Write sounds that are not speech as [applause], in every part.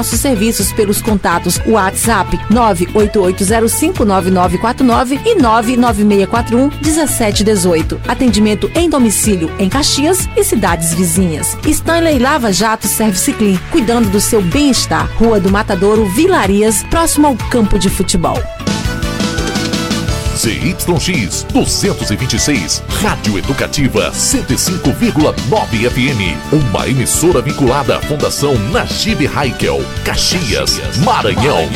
nossos serviços pelos contatos WhatsApp 988059949 e 996411718. Atendimento em domicílio em Caxias e cidades vizinhas. Stanley Lava Jato Service Clean, cuidando do seu bem-estar. Rua do Matadouro, Vilarias, próximo ao campo de futebol. ZYX 226, Rádio Educativa 105,9 FM. Uma emissora vinculada à Fundação Najib Haikel, Caxias, Maranhão.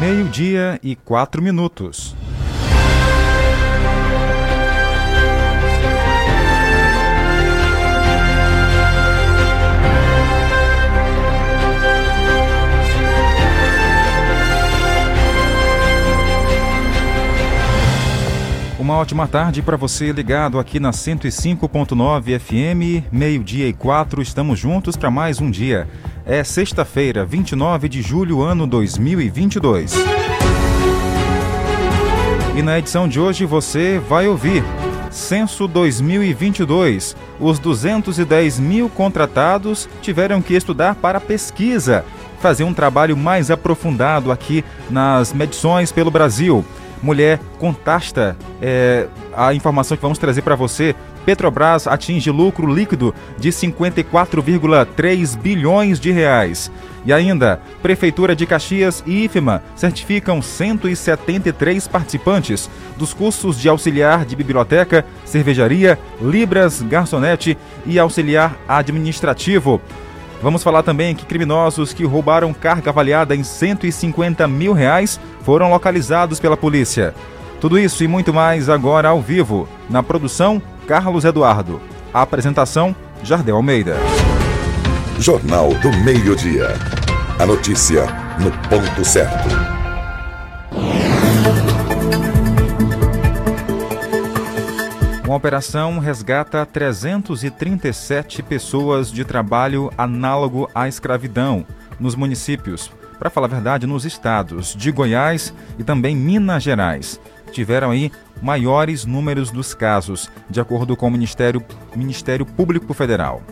Meio-dia e quatro minutos. Uma ótima tarde para você ligado aqui na 105.9 FM, meio-dia e quatro, estamos juntos para mais um dia. É sexta-feira, 29 de julho, ano 2022. E na edição de hoje você vai ouvir Censo 2022. Os 210 mil contratados tiveram que estudar para pesquisa, fazer um trabalho mais aprofundado aqui nas medições pelo Brasil mulher contasta é, a informação que vamos trazer para você. Petrobras atinge lucro líquido de 54,3 bilhões de reais. E ainda, Prefeitura de Caxias e IFMA certificam 173 participantes dos cursos de auxiliar de biblioteca, cervejaria, libras, garçonete e auxiliar administrativo. Vamos falar também que criminosos que roubaram carga avaliada em 150 mil reais foram localizados pela polícia. Tudo isso e muito mais agora ao vivo. Na produção, Carlos Eduardo. A apresentação, Jardel Almeida. Jornal do Meio-Dia. A notícia no ponto certo. Uma operação resgata 337 pessoas de trabalho análogo à escravidão nos municípios, para falar a verdade, nos estados de Goiás e também Minas Gerais. Tiveram aí maiores números dos casos, de acordo com o Ministério, Ministério Público Federal.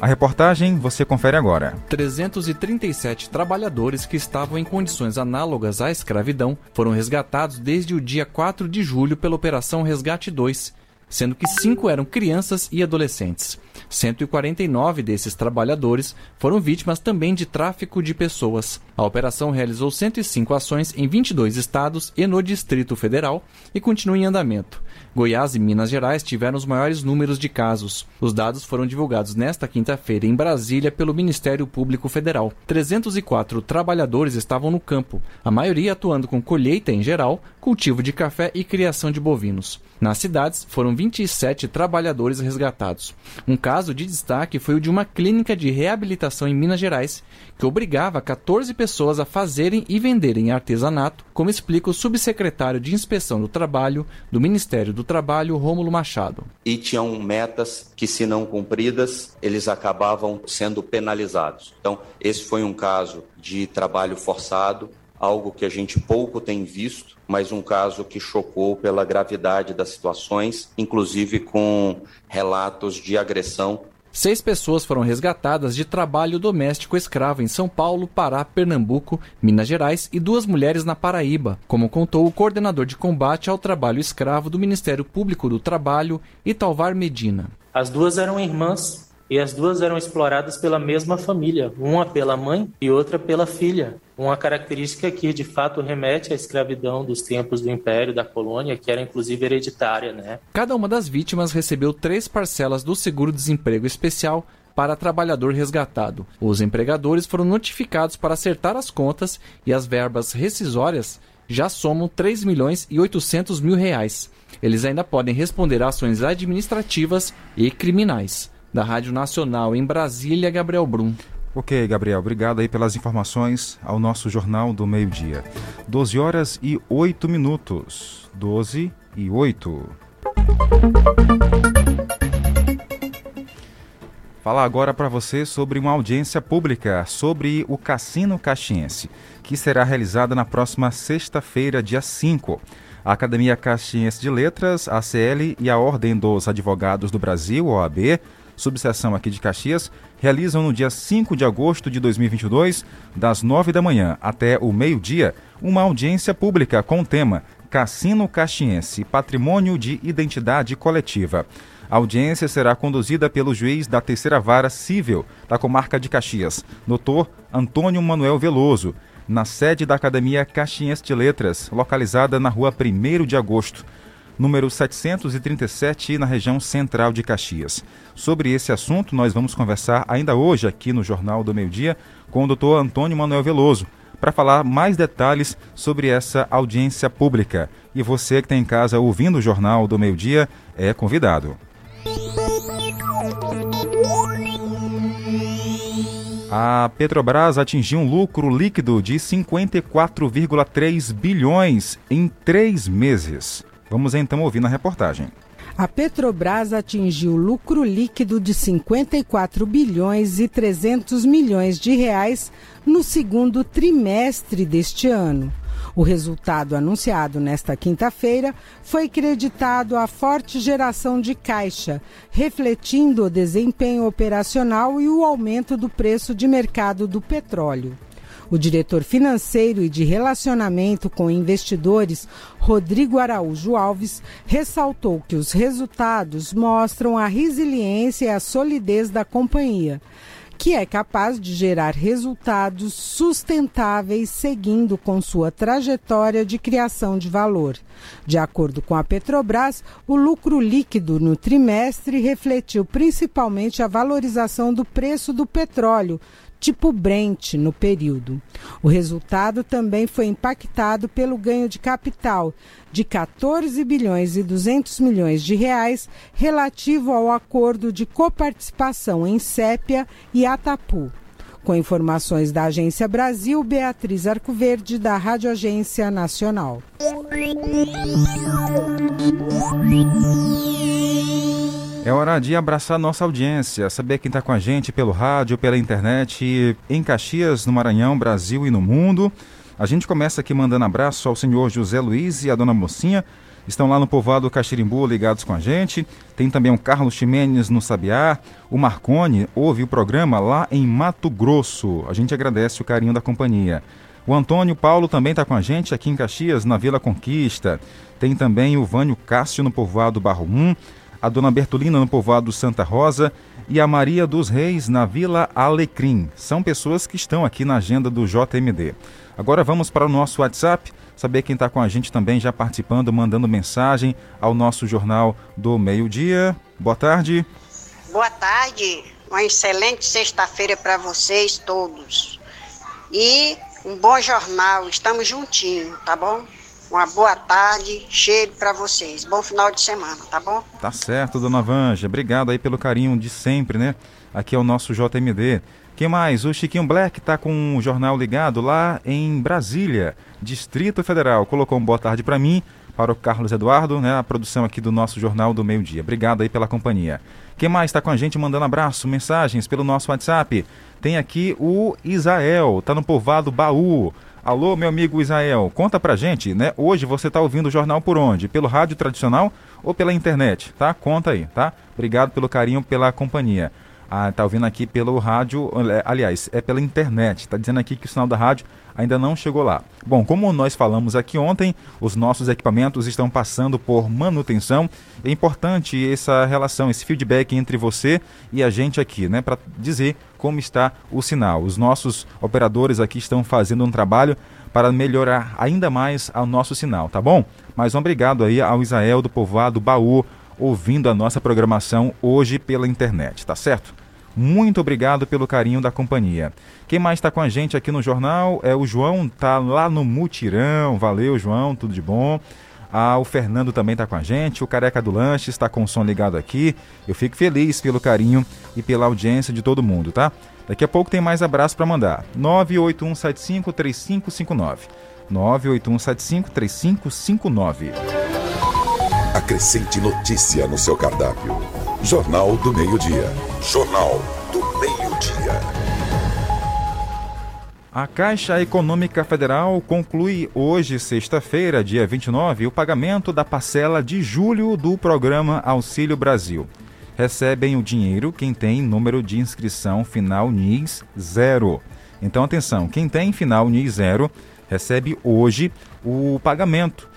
A reportagem você confere agora. 337 trabalhadores que estavam em condições análogas à escravidão foram resgatados desde o dia 4 de julho pela Operação Resgate 2 sendo que cinco eram crianças e adolescentes. 149 desses trabalhadores foram vítimas também de tráfico de pessoas. A operação realizou 105 ações em 22 estados e no Distrito Federal e continua em andamento. Goiás e Minas Gerais tiveram os maiores números de casos. Os dados foram divulgados nesta quinta-feira em Brasília pelo Ministério Público Federal. 304 trabalhadores estavam no campo, a maioria atuando com colheita em geral, cultivo de café e criação de bovinos. Nas cidades, foram 27 trabalhadores resgatados. Um caso de destaque foi o de uma clínica de reabilitação em Minas Gerais, que obrigava 14 pessoas a fazerem e venderem artesanato, como explica o subsecretário de Inspeção do Trabalho do Ministério do Trabalho, Rômulo Machado. E tinham metas que, se não cumpridas, eles acabavam sendo penalizados. Então, esse foi um caso de trabalho forçado, algo que a gente pouco tem visto, mas um caso que chocou pela gravidade das situações, inclusive com relatos de agressão. Seis pessoas foram resgatadas de trabalho doméstico escravo em São Paulo, Pará, Pernambuco, Minas Gerais e duas mulheres na Paraíba, como contou o coordenador de combate ao trabalho escravo do Ministério Público do Trabalho, Italvar Medina. As duas eram irmãs e as duas eram exploradas pela mesma família, uma pela mãe e outra pela filha. Uma característica que de fato remete à escravidão dos tempos do Império, da colônia, que era inclusive hereditária. Né? Cada uma das vítimas recebeu três parcelas do seguro-desemprego especial para trabalhador resgatado. Os empregadores foram notificados para acertar as contas e as verbas rescisórias já somam 3 milhões e 800 mil reais. Eles ainda podem responder a ações administrativas e criminais. Da Rádio Nacional em Brasília, Gabriel Brum. Ok, Gabriel, obrigado aí pelas informações ao nosso Jornal do Meio-Dia. 12 horas e 8 minutos. 12 e 8. Falar agora para você sobre uma audiência pública sobre o Cassino Caxiense, que será realizada na próxima sexta-feira, dia 5. A Academia Caxiense de Letras, ACL e a Ordem dos Advogados do Brasil, OAB, subseção aqui de Caxias, realizam no dia 5 de agosto de 2022, das 9 da manhã até o meio-dia, uma audiência pública com o tema Cassino Caxiense Patrimônio de Identidade Coletiva. A audiência será conduzida pelo juiz da terceira vara civil da comarca de Caxias, doutor Antônio Manuel Veloso, na sede da Academia Caxiense de Letras, localizada na rua 1 de agosto, número 737, na região central de Caxias. Sobre esse assunto, nós vamos conversar ainda hoje aqui no Jornal do Meio Dia com o doutor Antônio Manuel Veloso, para falar mais detalhes sobre essa audiência pública. E você que está em casa ouvindo o Jornal do Meio Dia é convidado. A Petrobras atingiu um lucro líquido de 54,3 bilhões em três meses. Vamos então ouvir na reportagem. A Petrobras atingiu lucro líquido de 54 bilhões e 300 milhões de reais no segundo trimestre deste ano. O resultado anunciado nesta quinta-feira foi creditado à forte geração de caixa, refletindo o desempenho operacional e o aumento do preço de mercado do petróleo. O diretor financeiro e de relacionamento com investidores, Rodrigo Araújo Alves, ressaltou que os resultados mostram a resiliência e a solidez da companhia que é capaz de gerar resultados sustentáveis seguindo com sua trajetória de criação de valor. De acordo com a Petrobras, o lucro líquido no trimestre refletiu principalmente a valorização do preço do petróleo, tipo Brent no período. O resultado também foi impactado pelo ganho de capital de 14 bilhões e 200 milhões de reais relativo ao acordo de coparticipação em Sépia e Atapu. Com informações da Agência Brasil, Beatriz Arcoverde, da Rádio Agência Nacional. É hora de abraçar nossa audiência, saber quem está com a gente pelo rádio, pela internet, em Caxias, no Maranhão, Brasil e no mundo. A gente começa aqui mandando abraço ao senhor José Luiz e à dona Mocinha. Estão lá no povoado Caxirimbu ligados com a gente. Tem também o Carlos Ximenes no Sabiá. O Marcone ouve o programa lá em Mato Grosso. A gente agradece o carinho da companhia. O Antônio Paulo também está com a gente aqui em Caxias, na Vila Conquista. Tem também o Vânio Cássio no povoado Barro 1 a Dona Bertolina no povoado Santa Rosa e a Maria dos Reis na Vila Alecrim. São pessoas que estão aqui na agenda do JMD. Agora vamos para o nosso WhatsApp, saber quem está com a gente também já participando, mandando mensagem ao nosso Jornal do Meio-Dia. Boa tarde. Boa tarde, uma excelente sexta-feira para vocês todos. E um bom jornal, estamos juntinhos, tá bom? Uma boa tarde, cheiro para vocês. Bom final de semana, tá bom? Tá certo, dona Vanja. Obrigado aí pelo carinho de sempre, né? Aqui é o nosso JMD. Quem mais? O Chiquinho Black tá com o jornal ligado lá em Brasília, Distrito Federal. Colocou um boa tarde para mim, para o Carlos Eduardo, né? A produção aqui do nosso Jornal do Meio Dia. Obrigado aí pela companhia. Quem mais está com a gente mandando abraço, mensagens pelo nosso WhatsApp? Tem aqui o Isael, tá no povoado Baú. Alô, meu amigo Israel, conta pra gente, né? Hoje você tá ouvindo o jornal por onde? Pelo rádio tradicional ou pela internet, tá? Conta aí, tá? Obrigado pelo carinho, pela companhia. Ah, tá ouvindo aqui pelo rádio, é, aliás, é pela internet. Tá dizendo aqui que o sinal da rádio ainda não chegou lá. Bom, como nós falamos aqui ontem, os nossos equipamentos estão passando por manutenção. É importante essa relação, esse feedback entre você e a gente aqui, né, para dizer como está o sinal. Os nossos operadores aqui estão fazendo um trabalho para melhorar ainda mais o nosso sinal, tá bom? Mas um obrigado aí ao Israel do povoado Baú ouvindo a nossa programação hoje pela internet, tá certo? Muito obrigado pelo carinho da companhia. Quem mais está com a gente aqui no jornal é o João, tá lá no Mutirão. Valeu, João, tudo de bom. Ah, o Fernando também está com a gente, o Careca do Lanche está com o som ligado aqui. Eu fico feliz pelo carinho e pela audiência de todo mundo, tá? Daqui a pouco tem mais abraço para mandar. 981753559. 981753559. Acrescente notícia no seu cardápio. Jornal do Meio-Dia. Jornal do Meio-Dia. A Caixa Econômica Federal conclui hoje, sexta-feira, dia 29, o pagamento da parcela de julho do programa Auxílio Brasil. recebem o dinheiro quem tem número de inscrição final NIS 0. Então, atenção, quem tem final NIS 0 recebe hoje o pagamento.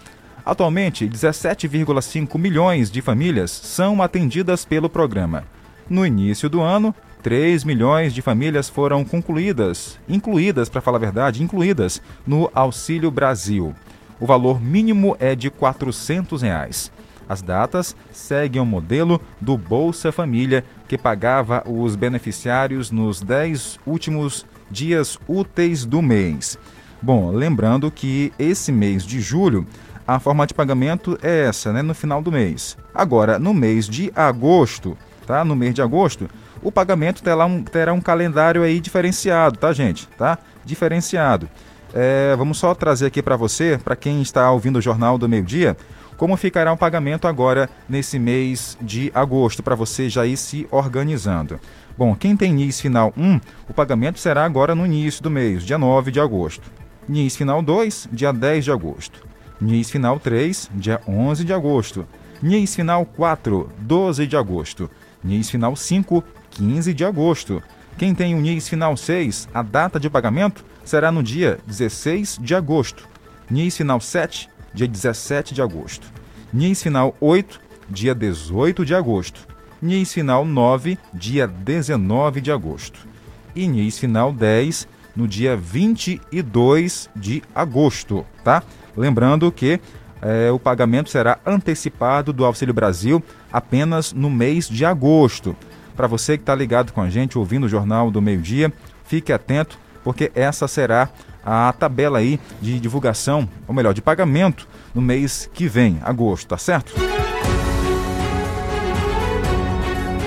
Atualmente, 17,5 milhões de famílias são atendidas pelo programa. No início do ano, 3 milhões de famílias foram concluídas, incluídas, para falar a verdade, incluídas no Auxílio Brasil. O valor mínimo é de 400 reais. As datas seguem o modelo do Bolsa Família, que pagava os beneficiários nos 10 últimos dias úteis do mês. Bom, lembrando que esse mês de julho a forma de pagamento é essa, né, no final do mês. Agora, no mês de agosto, tá? No mês de agosto, o pagamento terá um, terá um calendário aí diferenciado, tá, gente? Tá? Diferenciado. É, vamos só trazer aqui para você, para quem está ouvindo o Jornal do Meio Dia, como ficará o pagamento agora nesse mês de agosto, para você já ir se organizando. Bom, quem tem NIS final 1, o pagamento será agora no início do mês, dia 9 de agosto. NIS final 2, dia 10 de agosto. NIS final 3, dia 11 de agosto. NIS final 4, 12 de agosto. NIS final 5, 15 de agosto. Quem tem o NIS final 6, a data de pagamento será no dia 16 de agosto. NIS final 7, dia 17 de agosto. NIS final 8, dia 18 de agosto. NIS final 9, dia 19 de agosto. E NIS final 10, no dia 22 de agosto, tá? Lembrando que é, o pagamento será antecipado do Auxílio Brasil apenas no mês de agosto. Para você que está ligado com a gente, ouvindo o Jornal do Meio Dia, fique atento, porque essa será a tabela aí de divulgação, ou melhor, de pagamento no mês que vem, agosto, tá certo?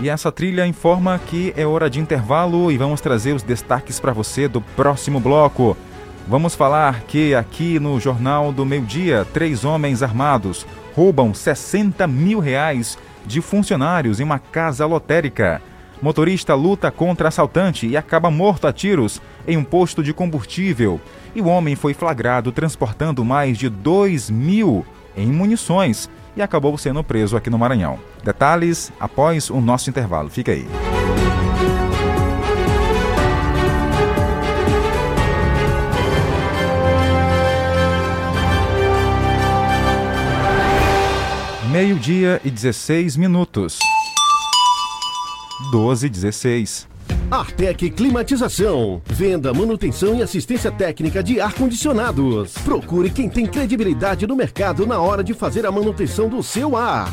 E essa trilha informa que é hora de intervalo e vamos trazer os destaques para você do próximo bloco. Vamos falar que aqui no Jornal do Meio Dia, três homens armados roubam 60 mil reais de funcionários em uma casa lotérica. Motorista luta contra assaltante e acaba morto a tiros em um posto de combustível. E o homem foi flagrado transportando mais de 2 mil em munições e acabou sendo preso aqui no Maranhão. Detalhes após o nosso intervalo. Fica aí. Meio-dia e 16 minutos. 12 e 16. Artec Climatização. Venda, manutenção e assistência técnica de ar-condicionados. Procure quem tem credibilidade no mercado na hora de fazer a manutenção do seu ar.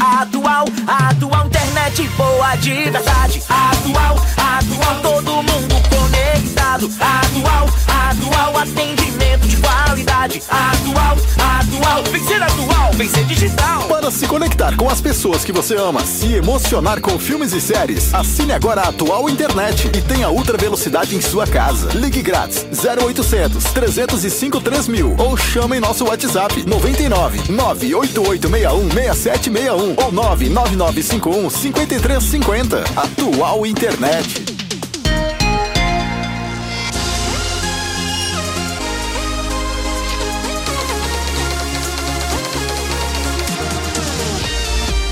Atual, atual internet boa de verdade. Atual, atual todo mundo conectado. Atual, atual atendimento de qualidade. Atual, atual, vem ser atual, vem ser digital. Para se conectar com as pessoas que você ama, se emocionar com filmes e séries, assine agora a Atual Internet e tenha ultra velocidade em sua casa. Ligue grátis 0800 305 3000 ou chame em nosso WhatsApp 99 98861 6761 ou 99951 5350. Atual Internet.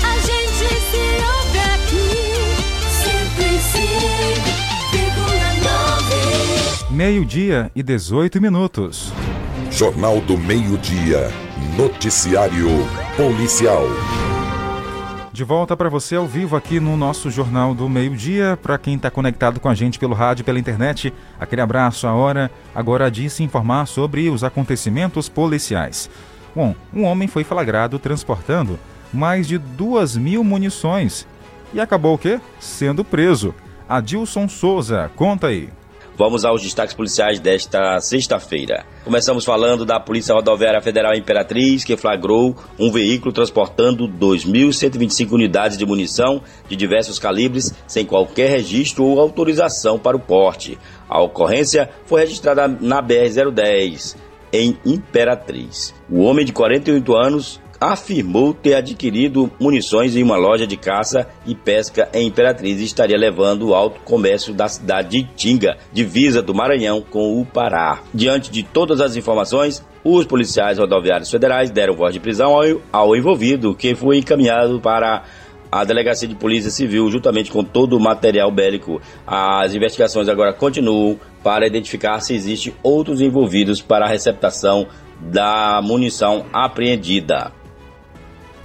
A gente se ouve aqui, 105,9. Meio-dia e 18 minutos. Jornal do Meio-Dia. Noticiário Policial. De volta para você ao vivo aqui no nosso Jornal do Meio-Dia. Para quem está conectado com a gente pelo rádio, pela internet, aquele abraço. A hora agora de se informar sobre os acontecimentos policiais. Bom, um homem foi flagrado transportando mais de duas mil munições e acabou o quê? Sendo preso. Adilson Souza, conta aí. Vamos aos destaques policiais desta sexta-feira. Começamos falando da Polícia Rodoviária Federal Imperatriz, que flagrou um veículo transportando 2.125 unidades de munição de diversos calibres, sem qualquer registro ou autorização para o porte. A ocorrência foi registrada na BR-010, em Imperatriz. O homem de 48 anos afirmou ter adquirido munições em uma loja de caça e pesca em Imperatriz e estaria levando o alto comércio da cidade de Tinga, divisa do Maranhão com o Pará. Diante de todas as informações, os policiais rodoviários federais deram voz de prisão ao, ao envolvido, que foi encaminhado para a Delegacia de Polícia Civil, juntamente com todo o material bélico. As investigações agora continuam para identificar se existem outros envolvidos para a receptação da munição apreendida.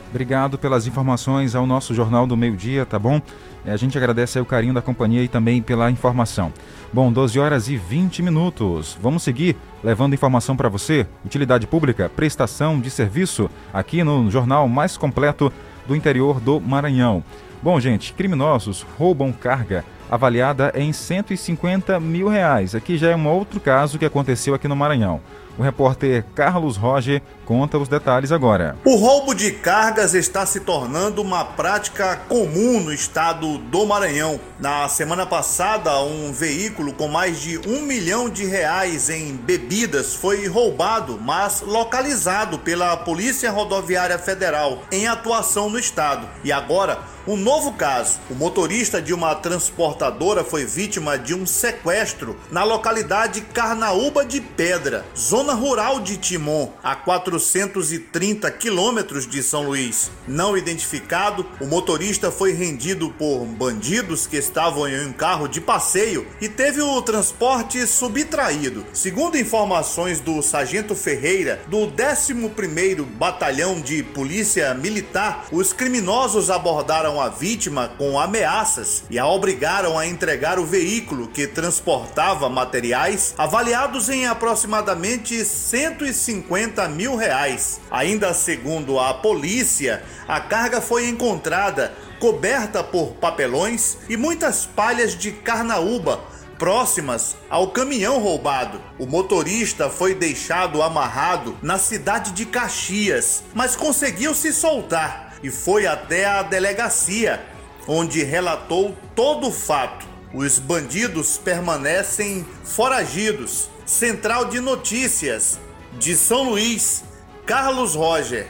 Obrigado pelas informações ao nosso Jornal do Meio Dia, tá bom? É, a gente agradece o carinho da companhia e também pela informação. Bom, 12 horas e 20 minutos. Vamos seguir levando informação para você. Utilidade pública, prestação de serviço, aqui no jornal mais completo do interior do Maranhão. Bom, gente, criminosos roubam carga avaliada em 150 mil reais. Aqui já é um outro caso que aconteceu aqui no Maranhão. O repórter Carlos Roger conta os detalhes agora. O roubo de cargas está se tornando uma prática comum no estado do Maranhão. Na semana passada, um veículo com mais de um milhão de reais em bebidas foi roubado, mas localizado pela Polícia Rodoviária Federal em atuação no estado. E agora, um novo caso. O motorista de uma transportadora foi vítima de um sequestro na localidade Carnaúba de Pedra, zona rural de Timon, a 430 quilômetros de São Luís. Não identificado, o motorista foi rendido por bandidos que estavam em um carro de passeio e teve o transporte subtraído. Segundo informações do Sargento Ferreira, do 11º Batalhão de Polícia Militar, os criminosos abordaram a vítima com ameaças e a obrigaram a entregar o veículo que transportava materiais avaliados em aproximadamente 150 mil reais. Ainda segundo a polícia, a carga foi encontrada coberta por papelões e muitas palhas de carnaúba próximas ao caminhão roubado. O motorista foi deixado amarrado na cidade de Caxias, mas conseguiu se soltar e foi até a delegacia, onde relatou todo o fato. Os bandidos permanecem foragidos. Central de Notícias de São Luís, Carlos Roger.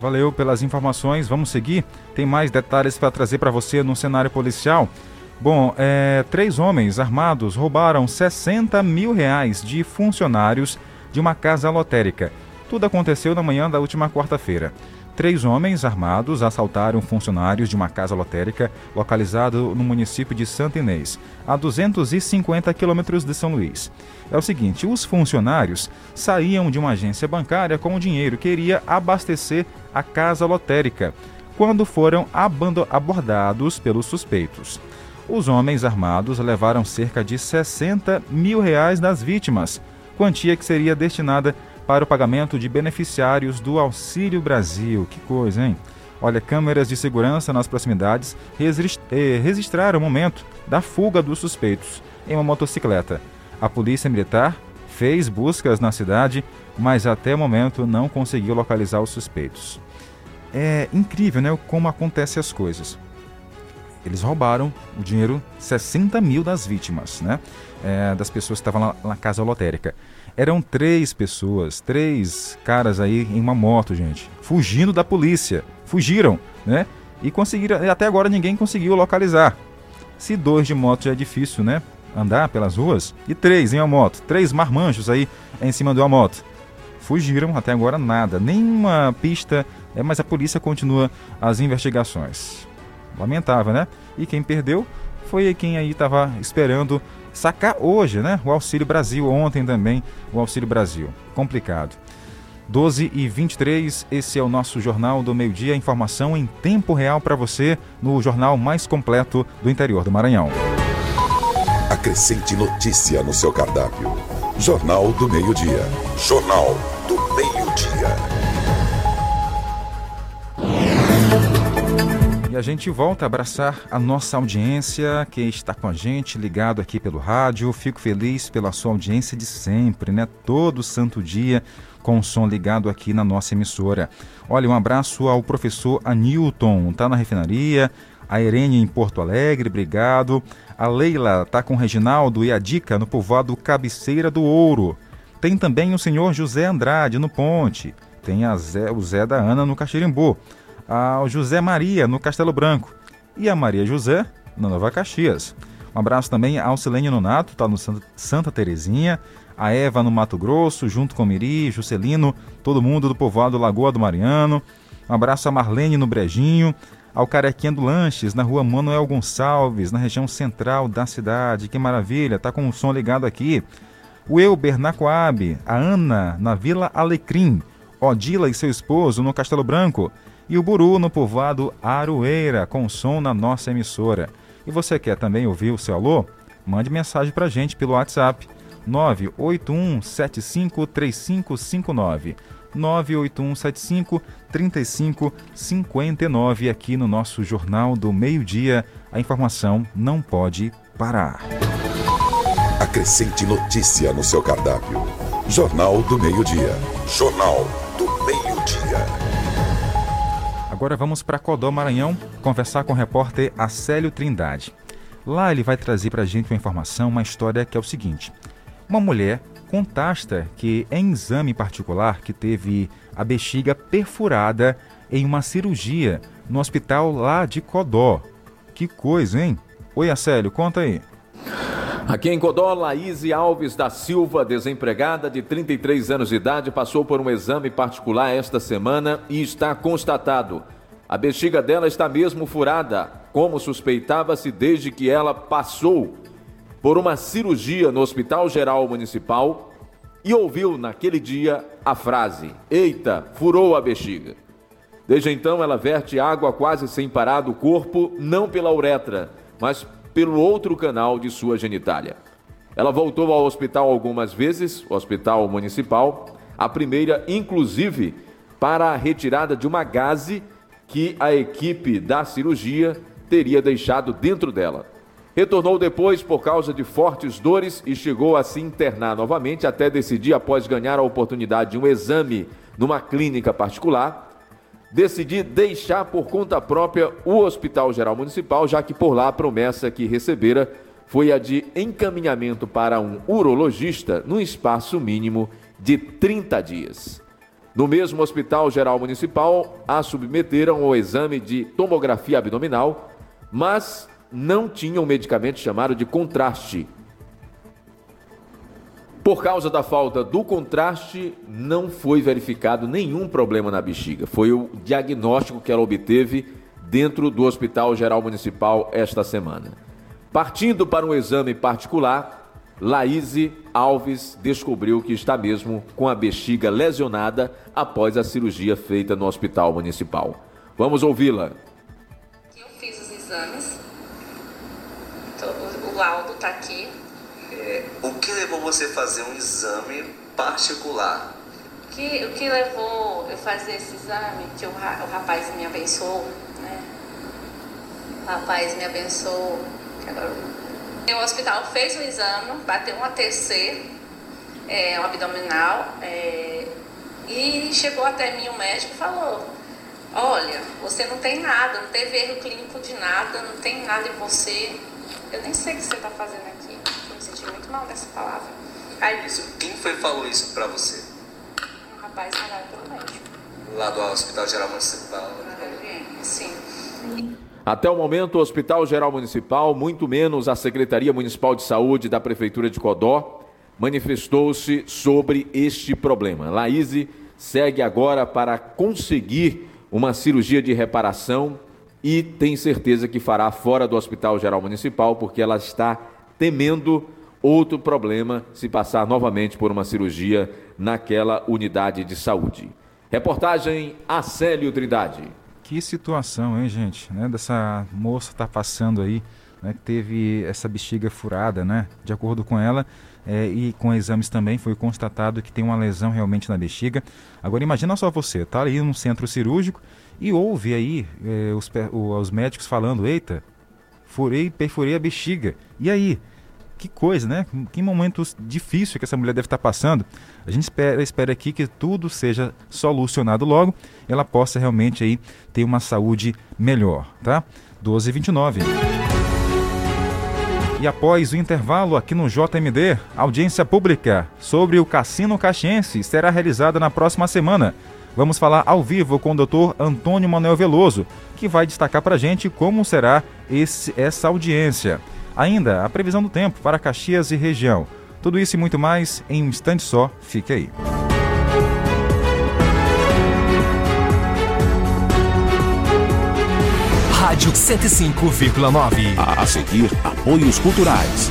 Valeu pelas informações. Vamos seguir. Tem mais detalhes para trazer para você no cenário policial. Bom, é, três homens armados roubaram 60 mil reais de funcionários de uma casa lotérica. Tudo aconteceu na manhã da última quarta-feira. Três homens armados assaltaram funcionários de uma casa lotérica localizado no município de Santa Inês, a 250 quilômetros de São Luís. É o seguinte: os funcionários saíam de uma agência bancária com o dinheiro que iria abastecer a casa lotérica, quando foram abordados pelos suspeitos. Os homens armados levaram cerca de 60 mil reais das vítimas, quantia que seria destinada para o pagamento de beneficiários do Auxílio Brasil. Que coisa, hein? Olha, câmeras de segurança nas proximidades eh, registraram o momento da fuga dos suspeitos em uma motocicleta. A polícia militar fez buscas na cidade, mas até o momento não conseguiu localizar os suspeitos. É incrível, né? Como acontecem as coisas. Eles roubaram o dinheiro, 60 mil das vítimas, né? É, das pessoas que estavam lá na casa lotérica. Eram três pessoas, três caras aí em uma moto, gente, fugindo da polícia. Fugiram, né? E conseguiram, até agora ninguém conseguiu localizar. Se dois de moto já é difícil, né? Andar pelas ruas. E três em uma moto, três marmanjos aí em cima de uma moto. Fugiram, até agora nada, nenhuma pista, é, mas a polícia continua as investigações. Lamentável, né? E quem perdeu foi quem aí estava esperando sacar hoje, né? O Auxílio Brasil, ontem também o Auxílio Brasil. Complicado. 12 e 23, esse é o nosso Jornal do Meio Dia. Informação em tempo real para você no jornal mais completo do interior do Maranhão. Acrescente notícia no seu cardápio. Jornal do Meio Dia. Jornal do Meio Dia. A gente volta a abraçar a nossa audiência que está com a gente, ligado aqui pelo rádio. Fico feliz pela sua audiência de sempre, né? Todo santo dia com o som ligado aqui na nossa emissora. Olha, um abraço ao professor Anilton, tá na refinaria. A Irene em Porto Alegre, obrigado. A Leila tá com o Reginaldo e a Dica no povoado Cabeceira do Ouro. Tem também o senhor José Andrade no Ponte. Tem Zé, o Zé da Ana no Caxirimbu. Ao José Maria no Castelo Branco. E a Maria José na Nova Caxias. Um abraço também ao Silênio Nonato, tá no Santa Terezinha a Eva no Mato Grosso, junto com Miri, Juscelino, todo mundo do povoado Lagoa do Mariano. Um abraço a Marlene no Brejinho, ao Carequinha do Lanches, na rua Manuel Gonçalves, na região central da cidade. Que maravilha, tá com o som ligado aqui. O Elber na Coab, a Ana na Vila Alecrim, Odila e seu esposo no Castelo Branco e o Buru no povoado Aroeira, com som na nossa emissora. E você quer também ouvir o seu alô? Mande mensagem pra gente pelo WhatsApp 981753559. 981753559 aqui no nosso Jornal do Meio-Dia. A informação não pode parar. Acrescente notícia no seu cardápio. Jornal do Meio-Dia. Jornal. Agora vamos para Codó, Maranhão, conversar com o repórter Acélio Trindade. Lá ele vai trazer para a gente uma informação, uma história que é o seguinte. Uma mulher contasta que em exame particular que teve a bexiga perfurada em uma cirurgia no hospital lá de Codó. Que coisa, hein? Oi, Acélio, conta aí. Aqui em Codó, Laís Alves da Silva, desempregada de 33 anos de idade, passou por um exame particular esta semana e está constatado. A bexiga dela está mesmo furada, como suspeitava-se desde que ela passou por uma cirurgia no Hospital Geral Municipal e ouviu naquele dia a frase: Eita, furou a bexiga. Desde então ela verte água quase sem parar do corpo, não pela uretra, mas pelo outro canal de sua genitália. Ela voltou ao hospital algumas vezes, o Hospital Municipal, a primeira inclusive para a retirada de uma gase que a equipe da cirurgia teria deixado dentro dela. Retornou depois por causa de fortes dores e chegou a se internar novamente até decidir, após ganhar a oportunidade de um exame numa clínica particular, decidir deixar por conta própria o Hospital Geral Municipal, já que por lá a promessa que recebera foi a de encaminhamento para um urologista no espaço mínimo de 30 dias. No mesmo Hospital Geral Municipal, a submeteram ao exame de tomografia abdominal, mas não tinha um medicamento chamado de contraste. Por causa da falta do contraste, não foi verificado nenhum problema na bexiga. Foi o diagnóstico que ela obteve dentro do Hospital Geral Municipal esta semana. Partindo para um exame particular, Laíse Alves descobriu que está mesmo com a bexiga lesionada após a cirurgia feita no Hospital Municipal. Vamos ouvi-la. Eu fiz os exames o laudo está aqui. É, o que levou você a fazer um exame particular? Que, o que levou eu fazer esse exame, que o, o rapaz me abençoou, né? O rapaz me abençoou. O hospital fez o exame, bateu um ATC, é, um abdominal, é, e chegou até mim o médico e falou, olha, você não tem nada, não teve erro clínico de nada, não tem nada em você, eu nem sei o que você está fazendo aqui. Muito mal dessa palavra. Aí, isso, quem foi que falou isso para você? Um rapaz mandado pelo médico. Lá do Hospital Geral Municipal. Sim. Até o momento, o Hospital Geral Municipal, muito menos a Secretaria Municipal de Saúde da Prefeitura de Codó, manifestou-se sobre este problema. Laíse segue agora para conseguir uma cirurgia de reparação e tem certeza que fará fora do Hospital Geral Municipal, porque ela está temendo outro problema se passar novamente por uma cirurgia naquela unidade de saúde. Reportagem Acélio Trindade. Que situação, hein, gente? Né? Dessa moça tá passando aí, né? Que teve essa bexiga furada, né? De acordo com ela, é, e com exames também foi constatado que tem uma lesão realmente na bexiga. Agora imagina só você, tá ali num centro cirúrgico e ouve aí é, os, os médicos falando, eita, furei, perfurei a bexiga. E aí? Que coisa, né? Que momento difícil que essa mulher deve estar passando. A gente espera, espera aqui que tudo seja solucionado logo, ela possa realmente aí ter uma saúde melhor, tá? 12 e 29. E após o intervalo aqui no JMD, audiência pública sobre o Cassino Caxiense será realizada na próxima semana. Vamos falar ao vivo com o Dr. Antônio Manuel Veloso, que vai destacar para gente como será esse, essa audiência. Ainda a previsão do tempo para Caxias e região. Tudo isso e muito mais em um instante só. Fique aí. Rádio 105,9. A seguir, apoios culturais.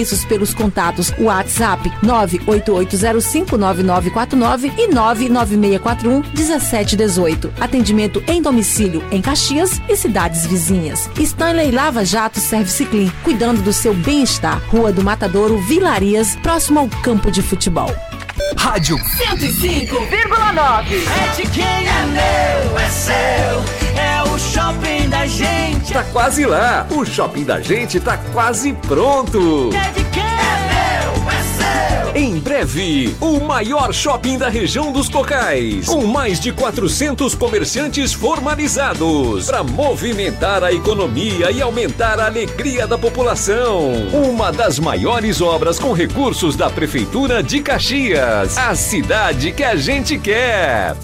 serviços pelos contatos WhatsApp 988059949 e 996411718. Atendimento em domicílio em Caxias e cidades vizinhas. Stanley Lava Jato Service Clean, cuidando do seu bem-estar. Rua do Matadouro, Vilarias, próximo ao campo de futebol. Rádio 105,9 É de quem é meu, é seu, é o shopping da gente. Tá quase lá. O shopping da gente tá quase pronto. É de quem é meu, é seu. Em breve, o maior shopping da região dos Cocais, com mais de 400 comerciantes formalizados, para movimentar a economia e aumentar a alegria da população. Uma das maiores obras com recursos da Prefeitura de Caxias, a cidade que a gente quer.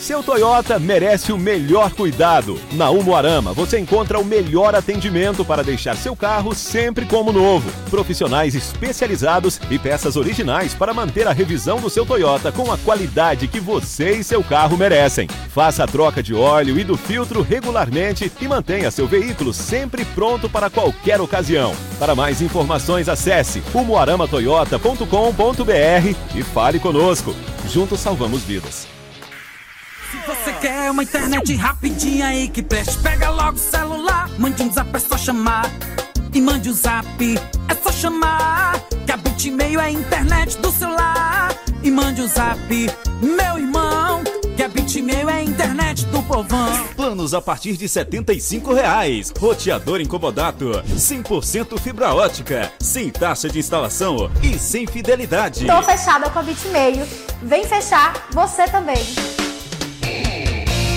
Seu Toyota merece o melhor cuidado. Na Umuarama você encontra o melhor atendimento para deixar seu carro sempre como novo. Profissionais especializados e peças originais para manter a revisão do seu Toyota com a qualidade que você e seu carro merecem. Faça a troca de óleo e do filtro regularmente e mantenha seu veículo sempre pronto para qualquer ocasião. Para mais informações, acesse umuaramatoyota.com.br e fale conosco. Juntos salvamos vidas. Se você quer uma internet rapidinha aí que preste, pega logo o celular, mande um zap, é só chamar. E mande o um zap, é só chamar. Que a Bitmail é a internet do celular. E mande o um zap, meu irmão. Que a Bitmail é a internet do povão. Planos a partir de 75 reais. Roteador incomodato, 100% fibra ótica, sem taxa de instalação e sem fidelidade. Tô fechada com a Bitmail. Vem fechar você também.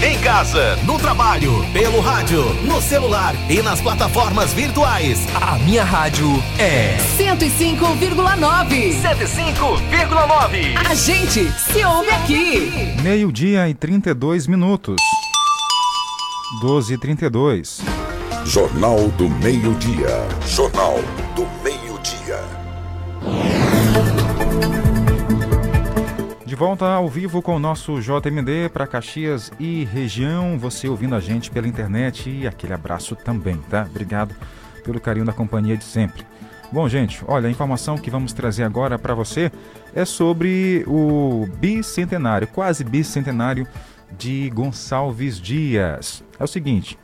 Em casa, no trabalho, pelo rádio, no celular e nas plataformas virtuais. A minha rádio é 105,9. 105,9. A gente se ouve aqui. Meio-dia e 32 minutos. 12 e 32. Jornal do Meio-Dia. Jornal do Meio-Dia. De volta ao vivo com o nosso JMD para Caxias e região. Você ouvindo a gente pela internet e aquele abraço também, tá? Obrigado pelo carinho da companhia de sempre. Bom, gente, olha, a informação que vamos trazer agora para você é sobre o bicentenário, quase bicentenário de Gonçalves Dias. É o seguinte,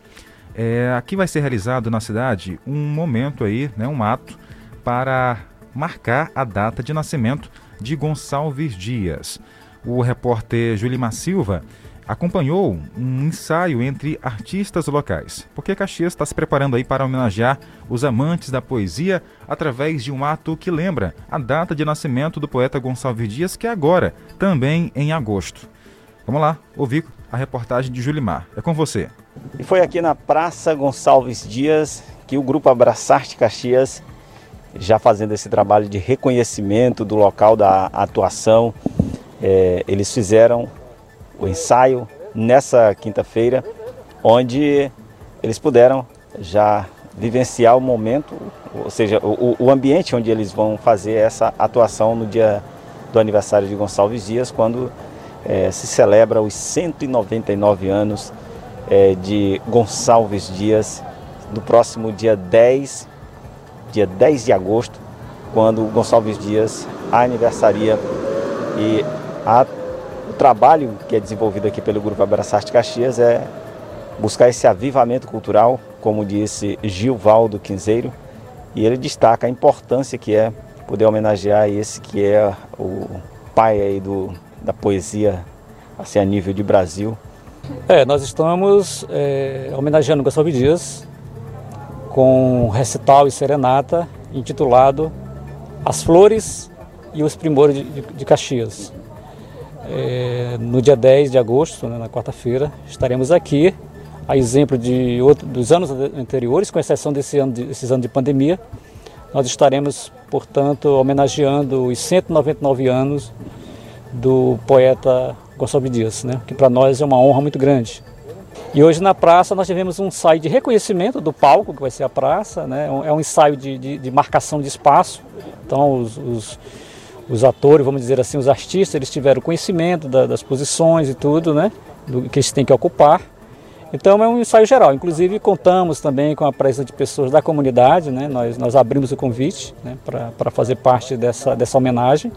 é, aqui vai ser realizado na cidade um momento aí, né, um ato para marcar a data de nascimento de Gonçalves Dias. O repórter Julimar Silva acompanhou um ensaio entre artistas locais, porque Caxias está se preparando aí para homenagear os amantes da poesia através de um ato que lembra a data de nascimento do poeta Gonçalves Dias, que é agora, também em agosto. Vamos lá, ouvir a reportagem de Julimar. É com você. E foi aqui na Praça Gonçalves Dias que o grupo Abraçarte Caxias já fazendo esse trabalho de reconhecimento do local da atuação. É, eles fizeram o ensaio nessa quinta-feira, onde eles puderam já vivenciar o momento, ou seja, o, o ambiente onde eles vão fazer essa atuação no dia do aniversário de Gonçalves Dias, quando é, se celebra os 199 anos é, de Gonçalves Dias, no próximo dia 10, dia 10 de agosto, quando Gonçalves Dias aniversaria e a, o trabalho que é desenvolvido aqui pelo Grupo Abraçarte Caxias é buscar esse avivamento cultural, como disse Gilvaldo Quinzeiro, e ele destaca a importância que é poder homenagear esse que é o pai aí do, da poesia assim, a nível de Brasil. É, nós estamos é, homenageando Gonçalves Dias com recital e serenata intitulado As Flores e os Primores de Caxias. É, no dia 10 de agosto, né, na quarta-feira, estaremos aqui, a exemplo de outro, dos anos anteriores, com exceção desse ano de, desses anos de pandemia, nós estaremos, portanto, homenageando os 199 anos do poeta Gonçalves Dias, né? que para nós é uma honra muito grande. E hoje na praça nós tivemos um ensaio de reconhecimento do palco, que vai ser a praça, né? é um é ensaio de, de, de marcação de espaço. Então os, os, os, atores, vamos dizer assim, os artistas, eles tiveram conhecimento da, das posições e tudo, né? do que eles têm que ocupar. Então é um ensaio geral. Inclusive contamos também com a presença de pessoas da comunidade, né? nós, nós abrimos o convite né? para fazer parte dessa, dessa homenagem.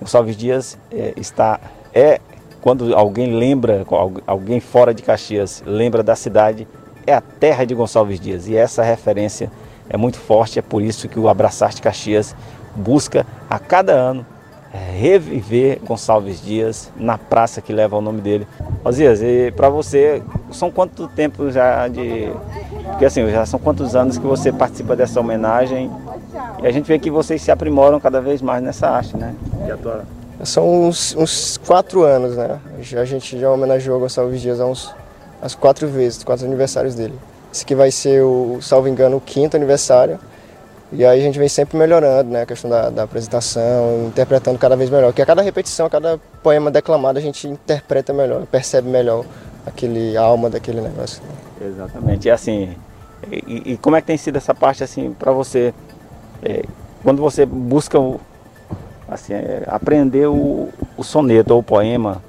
Gonçalves Dias é, está é quando alguém lembra, alguém fora de Caxias lembra da cidade, é a terra de Gonçalves Dias. E essa referência é muito forte, é por isso que o Abraçarte Caxias busca a cada ano reviver Gonçalves Dias na praça que leva o nome dele. Osias, e para você, são quanto tempo já de. Porque assim, já são quantos anos que você participa dessa homenagem e a gente vê que vocês se aprimoram cada vez mais nessa arte, né? De atuar. São uns, uns quatro anos, né? A gente já homenageou Gonçalves Dias há uns as quatro vezes, quatro aniversários dele. Esse aqui vai ser, o, salvo engano, o quinto aniversário. E aí a gente vem sempre melhorando, né? A questão da, da apresentação, interpretando cada vez melhor. Porque a cada repetição, a cada poema declamado, a gente interpreta melhor, percebe melhor aquele a alma daquele negócio. Exatamente. E assim, e, e como é que tem sido essa parte assim para você? É, quando você busca o, assim, é, aprender o, o, soneto ou o poema,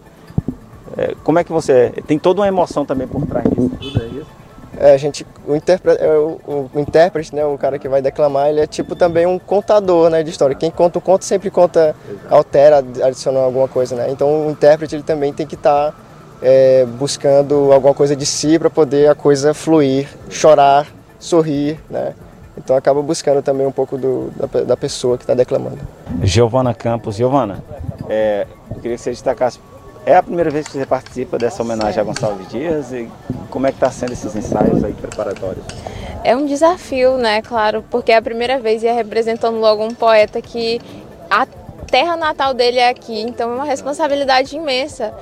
é, como é que você. Tem toda uma emoção também por trás disso, tudo é isso? É, a gente, o, intérprete, é, o, o, o, intérprete, né, o cara que vai declamar, ele é tipo também um contador né, de história. Quem conta o conto sempre conta, Exato. altera, adiciona alguma coisa. Né? Então o intérprete ele também tem que estar tá, é, buscando alguma coisa de si para poder a coisa fluir, chorar, sorrir. Né? Então acaba buscando também um pouco do, da, da pessoa que está declamando. Giovana Campos. Giovana, é, eu queria que você destacasse, é a primeira vez que você participa dessa homenagem a Gonçalves Dias e como é que está sendo esses ensaios aí preparatórios? É um desafio, né, claro, porque é a primeira vez e é representando logo um poeta que a terra natal dele é aqui, então é uma responsabilidade imensa.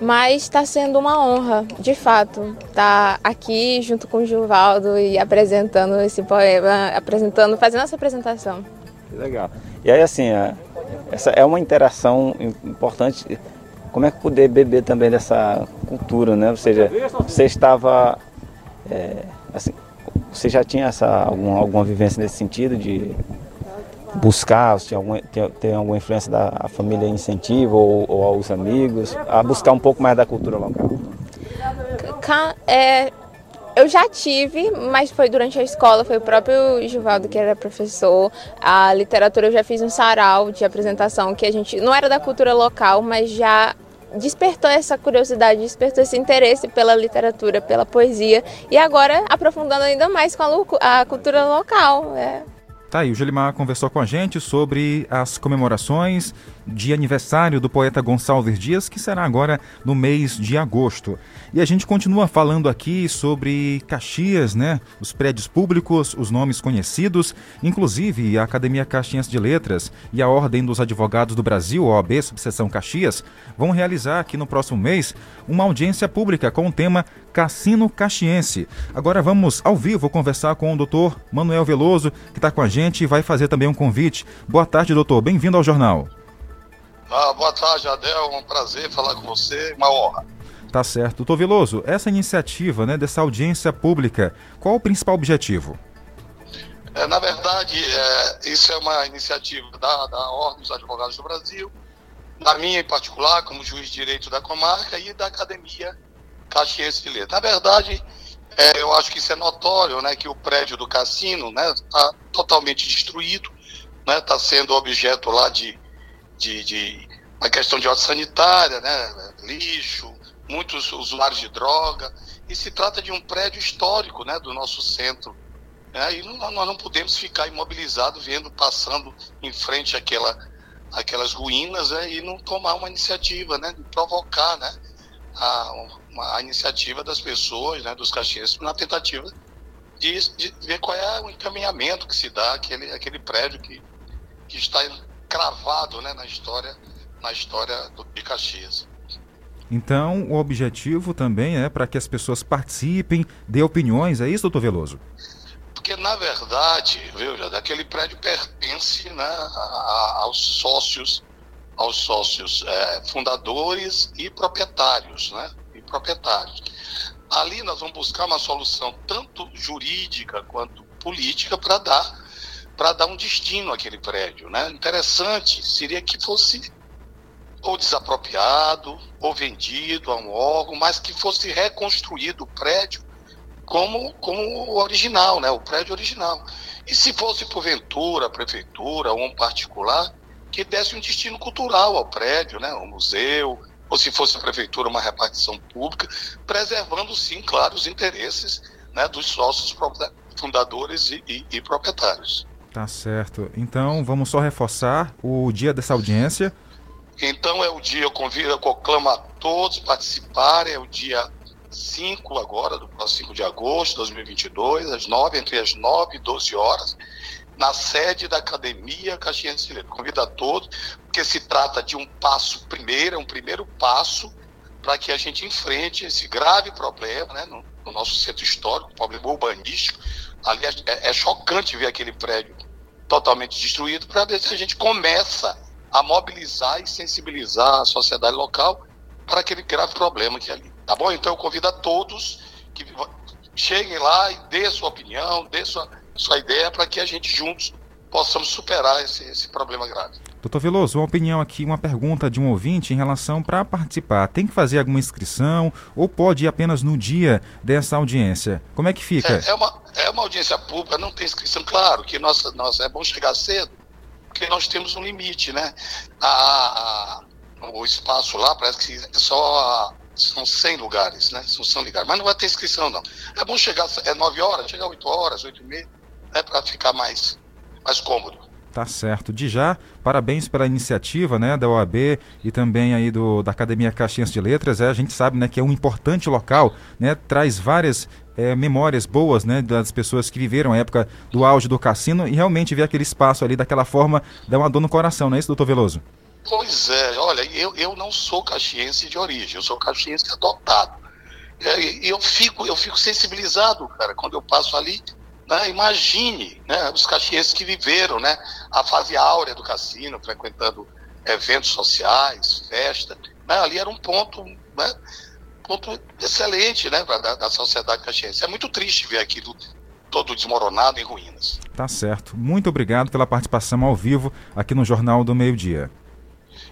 Mas está sendo uma honra, de fato, estar tá aqui junto com o Gilvaldo e apresentando esse poema, apresentando, fazendo essa apresentação. Legal. E aí, assim, é, essa é uma interação importante. Como é que poder beber também dessa cultura, né? Ou seja, você estava, é, assim, você já tinha essa alguma, alguma vivência nesse sentido de buscar, se algum, tem, tem alguma influência da família incentiva ou, ou aos amigos, a buscar um pouco mais da cultura local? É, eu já tive, mas foi durante a escola, foi o próprio Givaldo que era professor. A literatura eu já fiz um sarau de apresentação que a gente não era da cultura local, mas já despertou essa curiosidade, despertou esse interesse pela literatura, pela poesia e agora aprofundando ainda mais com a, a cultura local. É. Tá aí, o Gelimar conversou com a gente sobre as comemorações de aniversário do poeta Gonçalves Dias, que será agora no mês de agosto. E a gente continua falando aqui sobre Caxias, né? Os prédios públicos, os nomes conhecidos, inclusive a Academia Caxias de Letras e a Ordem dos Advogados do Brasil, OAB, subseção Caxias, vão realizar aqui no próximo mês uma audiência pública com o tema Cassino Caxiense. Agora vamos ao vivo conversar com o doutor Manuel Veloso, que está com a gente e vai fazer também um convite. Boa tarde, doutor. Bem-vindo ao jornal. Ah, boa tarde, Adel. Um prazer falar com você, uma honra. Tá certo. Doutor Veloso, essa iniciativa né, dessa audiência pública, qual o principal objetivo? É, na verdade, é, isso é uma iniciativa da, da Ordem dos Advogados do Brasil, da minha em particular, como juiz de direito da comarca, e da Academia Caxiense de Letras. Na verdade, é, eu acho que isso é notório, né, que o prédio do cassino está totalmente destruído, está né, tá sendo objeto lá de, de, de questão de ordem sanitária, né, lixo, muitos usuários de droga, e se trata de um prédio histórico né, do nosso centro. Né, e não, nós não podemos ficar imobilizados vendo, passando em frente àquela, àquelas ruínas né, e não tomar uma iniciativa, né, de provocar né, a, uma, a iniciativa das pessoas, né, dos caxienses, na tentativa de, de, ver qual é o encaminhamento que se dá àquele, àquele prédio que, que está cravado né, na história na história do, de Caxias. Então, o objetivo também é para que as pessoas participem, dê opiniões, é isso, doutor Veloso? Porque, na verdade, veja, aquele prédio pertence né, a, aos sócios, aos sócios é, fundadores e proprietários, né? E proprietários. Ali nós vamos buscar uma solução tanto jurídica quanto política para dar para dar um destino àquele prédio, né? Interessante seria que fosse ou desapropriado, ou vendido a um órgão, mas que fosse reconstruído o prédio como, como o original, né? o prédio original. E se fosse, porventura, a prefeitura ou um particular, que desse um destino cultural ao prédio, né? um museu, ou se fosse a prefeitura, uma repartição pública, preservando, sim, claro, os interesses né, dos sócios fundadores e, e, e proprietários. Tá certo. Então, vamos só reforçar o dia dessa audiência. Então é o dia, eu convido, eu conclamo a todos participarem, é o dia 5 agora, do próximo 5 de agosto de 2022, às 9, entre as 9 e 12 horas, na sede da Academia Caxiense Letras. Convido a todos, porque se trata de um passo primeiro, é um primeiro passo para que a gente enfrente esse grave problema né, no, no nosso centro histórico, problema urbanístico. Aliás, é, é chocante ver aquele prédio totalmente destruído, para ver se a gente começa a mobilizar e sensibilizar a sociedade local para aquele grave problema que é ali. Tá bom? Então eu convido a todos que cheguem lá e dê sua opinião, dê sua, sua ideia para que a gente juntos possamos superar esse, esse problema grave. Doutor Veloso, uma opinião aqui, uma pergunta de um ouvinte em relação para participar. Tem que fazer alguma inscrição ou pode ir apenas no dia dessa audiência? Como é que fica? É, é uma, é uma audiência pública, não tem inscrição. Claro que nossa, nossa, é bom chegar cedo, porque nós temos um limite, né? A, a, o espaço lá parece que é só são 100 lugares, né? São 100 lugares, mas não vai ter inscrição não. É bom chegar é 9 horas, chegar 8 horas, 8 e meia, né? Para ficar mais mais cômodo. Tá certo. De já, parabéns pela iniciativa, né, da OAB e também aí do, da Academia Caxias de Letras. É, a gente sabe, né, que é um importante local, né, traz várias é, memórias boas, né, das pessoas que viveram a época do auge do cassino e realmente ver aquele espaço ali daquela forma dá uma dor no coração, não é isso, doutor Veloso? Pois é, olha, eu, eu não sou caxiense de origem, eu sou caxiense adotado. É, e eu fico, eu fico sensibilizado, cara, quando eu passo ali né? Imagine né, os caxienses que viveram né, a fase áurea do cassino, frequentando eventos sociais, festa. Né, ali era um ponto, né, ponto excelente né, da, da sociedade caxiense. É muito triste ver aquilo todo desmoronado em ruínas. Tá certo. Muito obrigado pela participação ao vivo aqui no Jornal do Meio Dia.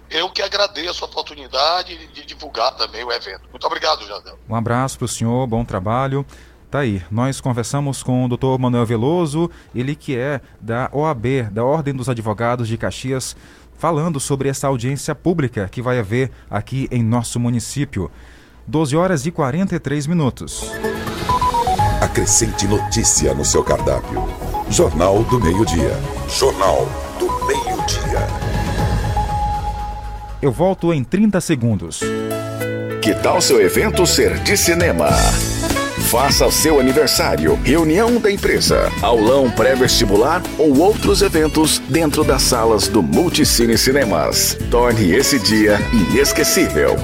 Eu que agradeço a oportunidade de divulgar também o evento. Muito obrigado, Jadel. Um abraço para o senhor, bom trabalho. Tá aí, nós conversamos com o Dr. Manuel Veloso, ele que é da OAB, da Ordem dos Advogados de Caxias, falando sobre essa audiência pública que vai haver aqui em nosso município. 12 horas e 43 minutos. Acrescente notícia no seu cardápio. Jornal do Meio-Dia. Jornal do Meio-Dia. Eu volto em 30 segundos. Que tal seu evento ser de cinema? Faça seu aniversário, reunião da empresa, aulão pré-vestibular ou outros eventos dentro das salas do Multicine Cinemas. Torne esse dia inesquecível.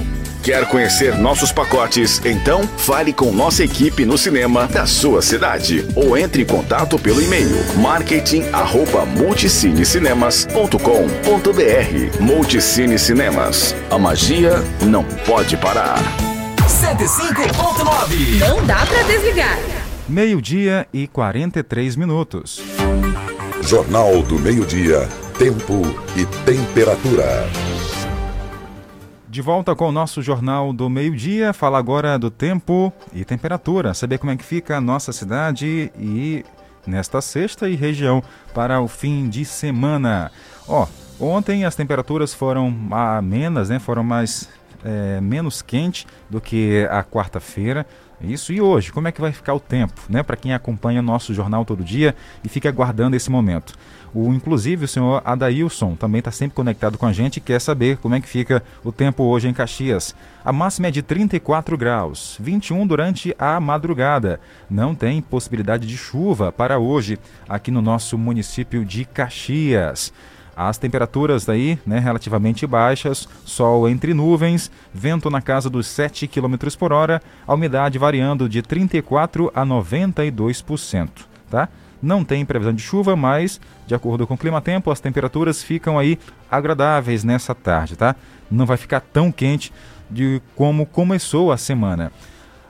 Quer conhecer nossos pacotes? Então fale com nossa equipe no cinema da sua cidade ou entre em contato pelo e-mail marketing@multicinecinemas.com.br. Multicine Cinemas. A magia não pode parar. 105.9. Não dá pra desligar. Meio-dia e 43 minutos. Jornal do Meio-Dia. Tempo e temperatura. De volta com o nosso Jornal do Meio-Dia. Fala agora do tempo e temperatura. Saber como é que fica a nossa cidade e nesta sexta e região para o fim de semana. Ó, ontem as temperaturas foram amenas, né? Foram mais é, menos quente do que a quarta-feira. Isso e hoje, como é que vai ficar o tempo, né? Para quem acompanha nosso jornal todo dia e fica aguardando esse momento. O, inclusive o senhor Adailson também está sempre conectado com a gente e quer saber como é que fica o tempo hoje em Caxias. A máxima é de 34 graus, 21 durante a madrugada. Não tem possibilidade de chuva para hoje aqui no nosso município de Caxias. As temperaturas daí, né, relativamente baixas, sol entre nuvens, vento na casa dos 7 km por hora, a umidade variando de 34 a 92%, tá? Não tem previsão de chuva, mas de acordo com o clima tempo, as temperaturas ficam aí agradáveis nessa tarde, tá? Não vai ficar tão quente de como começou a semana.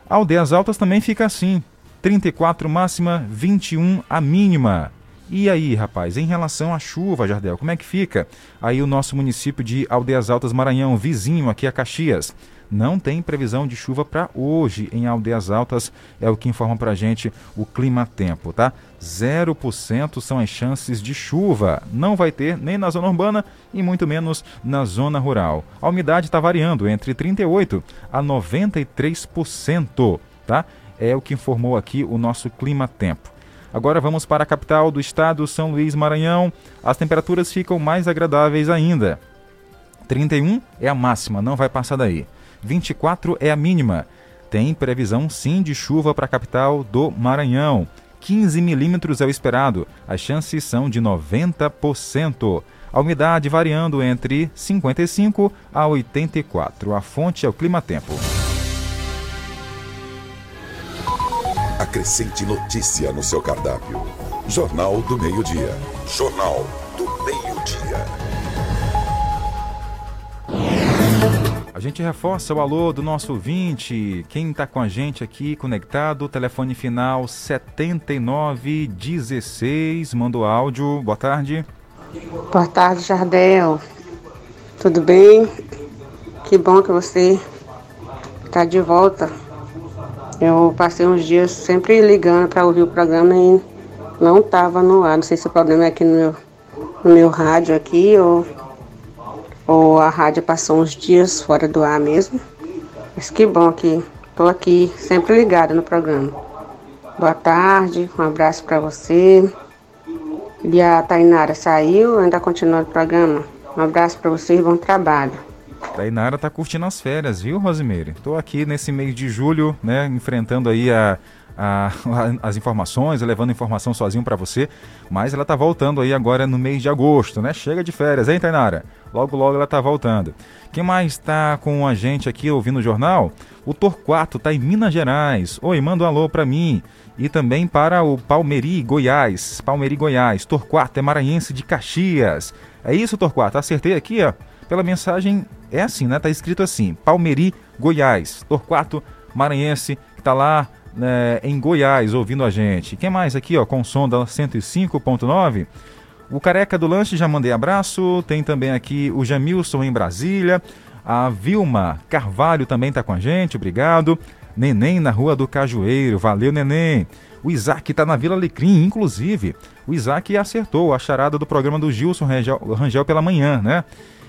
Aldeias Altas também fica assim, 34 máxima, 21 a mínima. E aí, rapaz, em relação à chuva, Jardel, como é que fica? Aí o nosso município de Aldeias Altas Maranhão, vizinho aqui a Caxias. Não tem previsão de chuva para hoje em Aldeias Altas, é o que informa para gente o Clima Tempo, tá? 0% são as chances de chuva. Não vai ter nem na zona urbana e muito menos na zona rural. A umidade está variando entre 38% a 93%, tá? É o que informou aqui o nosso Clima Tempo. Agora vamos para a capital do estado, São Luís, Maranhão. As temperaturas ficam mais agradáveis ainda. 31 é a máxima, não vai passar daí. 24 é a mínima. Tem previsão sim de chuva para a capital do Maranhão. 15 milímetros é o esperado. As chances são de 90%. A umidade variando entre 55 a 84. A fonte é o Clima Tempo. Acrescente notícia no seu cardápio. Jornal do Meio-Dia. Jornal do Meio-Dia. A gente reforça o alô do nosso ouvinte. Quem está com a gente aqui conectado, telefone final 7916. Mandou áudio. Boa tarde. Boa tarde, Jardel. Tudo bem? Que bom que você está de volta. Eu passei uns dias sempre ligando para ouvir o programa e não estava no ar. Não sei se o problema é aqui no meu, no meu rádio aqui ou, ou a rádio passou uns dias fora do ar mesmo. Mas que bom que estou aqui sempre ligada no programa. Boa tarde, um abraço para você. E a Tainara saiu, ainda continua o programa. Um abraço para vocês, bom trabalho. Tainara tá curtindo as férias, viu, Rosimeire? Estou aqui nesse mês de julho, né, enfrentando aí a, a, [laughs] as informações, levando informação sozinho para você, mas ela tá voltando aí agora no mês de agosto, né? Chega de férias, hein, Tainara? Logo, logo ela tá voltando. Quem mais está com a gente aqui ouvindo o jornal? O Torquato tá em Minas Gerais. Oi, manda um alô para mim. E também para o Palmeri, Goiás. Palmeri, Goiás. Torquato é maranhense de Caxias. É isso, Torquato? Acertei aqui, ó. Pela mensagem é assim, né? Tá escrito assim: Palmeri, Goiás. Torquato Maranhense, que tá lá né, em Goiás ouvindo a gente. Quem mais aqui, ó, com o som da 105.9? O Careca do Lanche, já mandei abraço. Tem também aqui o Jamilson em Brasília. A Vilma Carvalho também tá com a gente, obrigado. Neném na Rua do Cajueiro, valeu Neném. O Isaac está na Vila Alecrim, inclusive. O Isaac acertou a charada do programa do Gilson Rangel, Rangel pela manhã, né?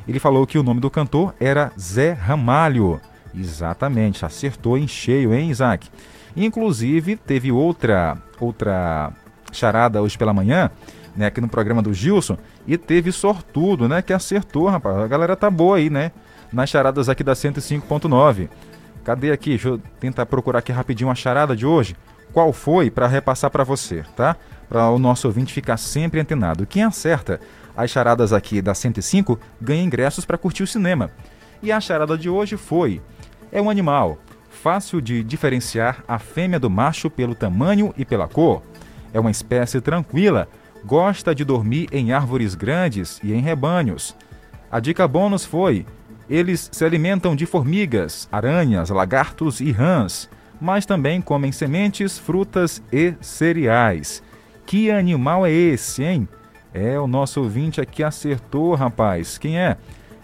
Ele falou que o nome do cantor era Zé Ramalho. Exatamente, acertou em cheio, hein, Isaac? Inclusive, teve outra outra charada hoje pela manhã, né, aqui no programa do Gilson, e teve sortudo, né, que acertou, rapaz. A galera tá boa aí, né? nas charadas aqui da 105.9. Cadê aqui? Deixa eu tentar procurar aqui rapidinho a charada de hoje. Qual foi para repassar para você, tá? Para o nosso ouvinte ficar sempre antenado. Quem acerta as charadas aqui da 105 ganha ingressos para curtir o cinema. E a charada de hoje foi: é um animal fácil de diferenciar a fêmea do macho pelo tamanho e pela cor. É uma espécie tranquila, gosta de dormir em árvores grandes e em rebanhos. A dica bônus foi: eles se alimentam de formigas, aranhas, lagartos e rãs, mas também comem sementes, frutas e cereais. Que animal é esse, hein? É, o nosso ouvinte aqui acertou, rapaz. Quem é?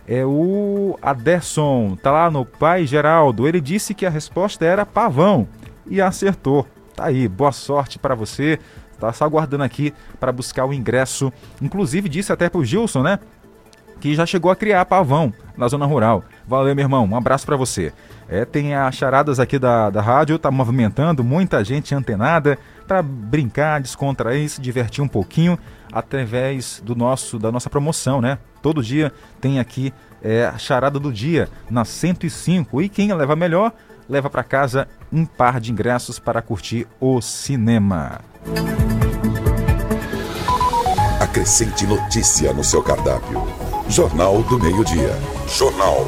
É o Aderson, tá lá no Pai Geraldo. Ele disse que a resposta era pavão e acertou. Tá aí, boa sorte para você. Tá só aguardando aqui para buscar o ingresso. Inclusive disse até pro Gilson, né? Que já chegou a criar pavão na zona rural. Valeu, meu irmão. Um abraço para você. É, tem as charadas aqui da, da rádio, tá movimentando, muita gente antenada para brincar, descontrair, se divertir um pouquinho através do nosso da nossa promoção, né? Todo dia tem aqui é, a charada do dia na 105 e quem leva melhor leva para casa um par de ingressos para curtir o cinema. Acrescente notícia no seu cardápio. Jornal do Meio-Dia. Jornal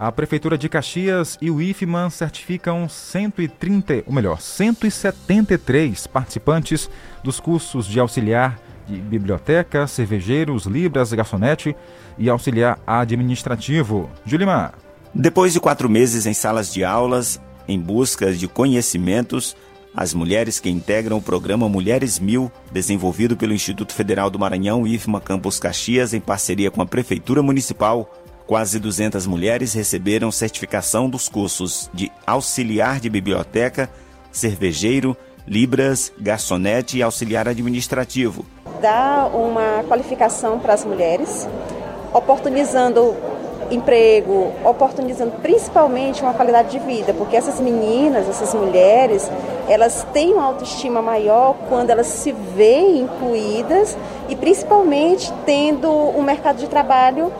A Prefeitura de Caxias e o IFMAN certificam 130, ou melhor, 173 participantes dos cursos de auxiliar de biblioteca, cervejeiros, libras, garçonete e auxiliar administrativo. Julimar. Depois de quatro meses em salas de aulas, em busca de conhecimentos, as mulheres que integram o programa Mulheres Mil, desenvolvido pelo Instituto Federal do Maranhão IFMA Campus Caxias em parceria com a Prefeitura Municipal, Quase 200 mulheres receberam certificação dos cursos de auxiliar de biblioteca, cervejeiro, libras, garçonete e auxiliar administrativo. Dá uma qualificação para as mulheres, oportunizando emprego, oportunizando principalmente uma qualidade de vida, porque essas meninas, essas mulheres, elas têm uma autoestima maior quando elas se veem incluídas e principalmente tendo um mercado de trabalho